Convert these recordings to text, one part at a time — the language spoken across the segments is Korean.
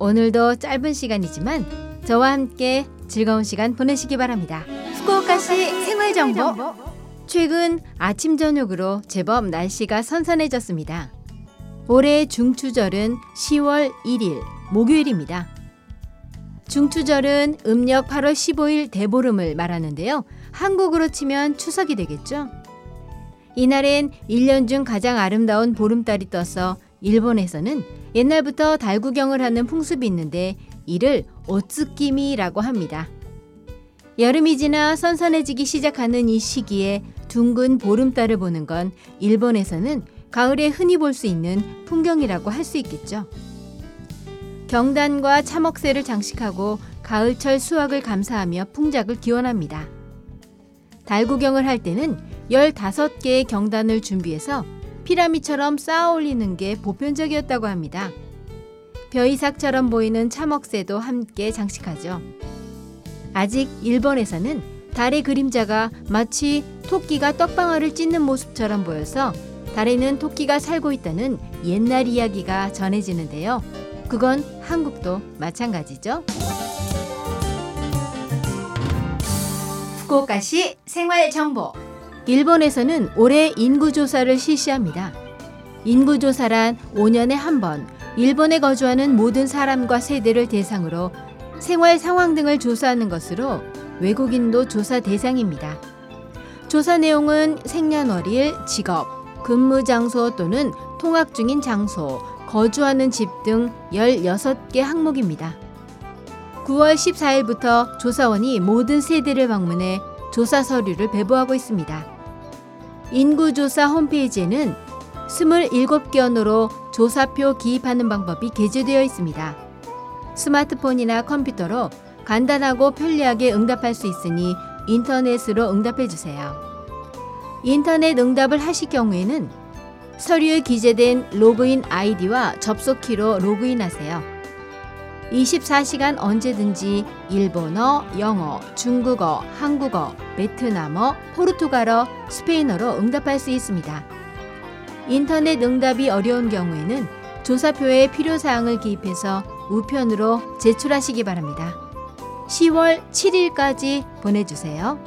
오늘도 짧은 시간이지만 저와 함께 즐거운 시간 보내시기 바랍니다. 후쿠오카시 생활 정보. 최근 아침 저녁으로 제법 날씨가 선선해졌습니다. 올해 중추절은 10월 1일 목요일입니다. 중추절은 음력 8월 15일 대보름을 말하는데요. 한국으로 치면 추석이 되겠죠. 이날엔 1년 중 가장 아름다운 보름달이 떠서 일본에서는 옛날부터 달 구경을 하는 풍습이 있는데 이를 오츠키미라고 합니다. 여름이 지나 선선해지기 시작하는 이 시기에 둥근 보름달을 보는 건 일본에서는 가을에 흔히 볼 수 있는 풍경이라고 할 수 있겠죠. 경단과 참옥새를 장식하고 가을철 수확을 감사하며 풍작을 기원합니다. 달 구경을 할 때는 15개의 경단을 준비해서 피라미처럼 쌓아 올리는 게 보편적이었다고 합니다. 벼이삭처럼 보이는 참옥새도 함께 장식하죠. 아직 일본에서는 달의 그림자가 마치 토끼가 떡방아를 찢는 모습처럼 보여서 달에는 토끼가 살고 있다는 옛날 이야기가 전해지는데요. 그건 한국도 마찬가지죠. 후쿠오카시 생활 정보. 일본에서는 올해 인구조사를 실시합니다. 인구조사란 5년에 한 번 일본에 거주하는 모든 사람과 세대를 대상으로 생활 상황 등을 조사하는 것으로 외국인도 조사 대상입니다. 조사 내용은 생년월일, 직업, 근무 장소 또는 통학 중인 장소, 거주하는 집 등 16개 항목입니다. 9월 14일부터 조사원이 모든 세대를 방문해 조사 서류를 배부하고 있습니다. 인구조사 홈페이지에는 27개 언어로 조사표 기입하는 방법이 게재되어 있습니다. 스마트폰이나 컴퓨터로 간단하고 편리하게 응답할 수 있으니 인터넷으로 응답해 주세요. 인터넷 응답을 하실 경우에는 서류에 기재된 로그인 아이디와 접속키로 로그인하세요. 24시간 언제든지 일본어, 영어, 중국어, 한국어, 베트남어, 포르투갈어, 스페인어로 응답할 수 있습니다. 인터넷 응답이 어려운 경우에는 조사표에 필요사항을 기입해서 우편으로 제출하시기 바랍니다. 10월 7일까지 보내주세요.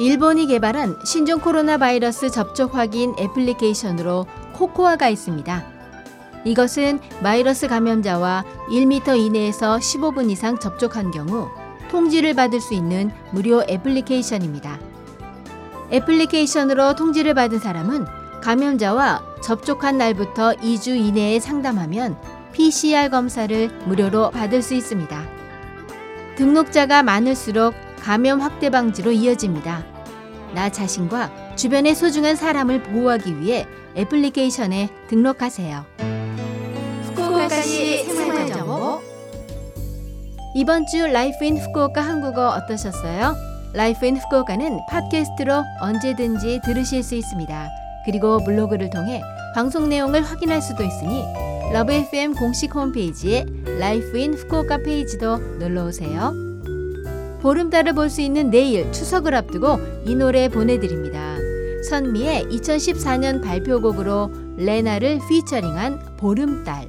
일본이 개발한 신종 코로나 바이러스 접촉 확인 애플리케이션으로 코코아가 있습니다. 이것은 바이러스 감염자와 1m 이내에서 15분 이상 접촉한 경우 통지를 받을 수 있는 무료 애플리케이션입니다. 애플리케이션으로 통지를 받은 사람은 감염자와 접촉한 날부터 2주 이내에 상담하면 PCR 검사를 무료로 받을 수 있습니다. 등록자가 많을수록 감염 확대 방지로 이어집니다. 나 자신과 주변의 소중한 사람을 보호하기 위해 애플리케이션에 등록하세요. 후쿠오카시 생활정보 이번 주 Life in Fukuoka 한국어 어떠셨어요? Life in Fukuoka는 팟캐스트로 언제든지 들으실 수 있습니다. 그리고 블로그를 통해 방송 내용을 확인할 수도 있으니 Love FM 공식 홈페이지에 Life in Fukuoka 페이지도 놀러 오세요. 보름달을 볼 수 있는 내일 추석을 앞두고 이 노래 보내드립니다. 선미의 2014년 발표곡으로 레나를 피처링한 보름달.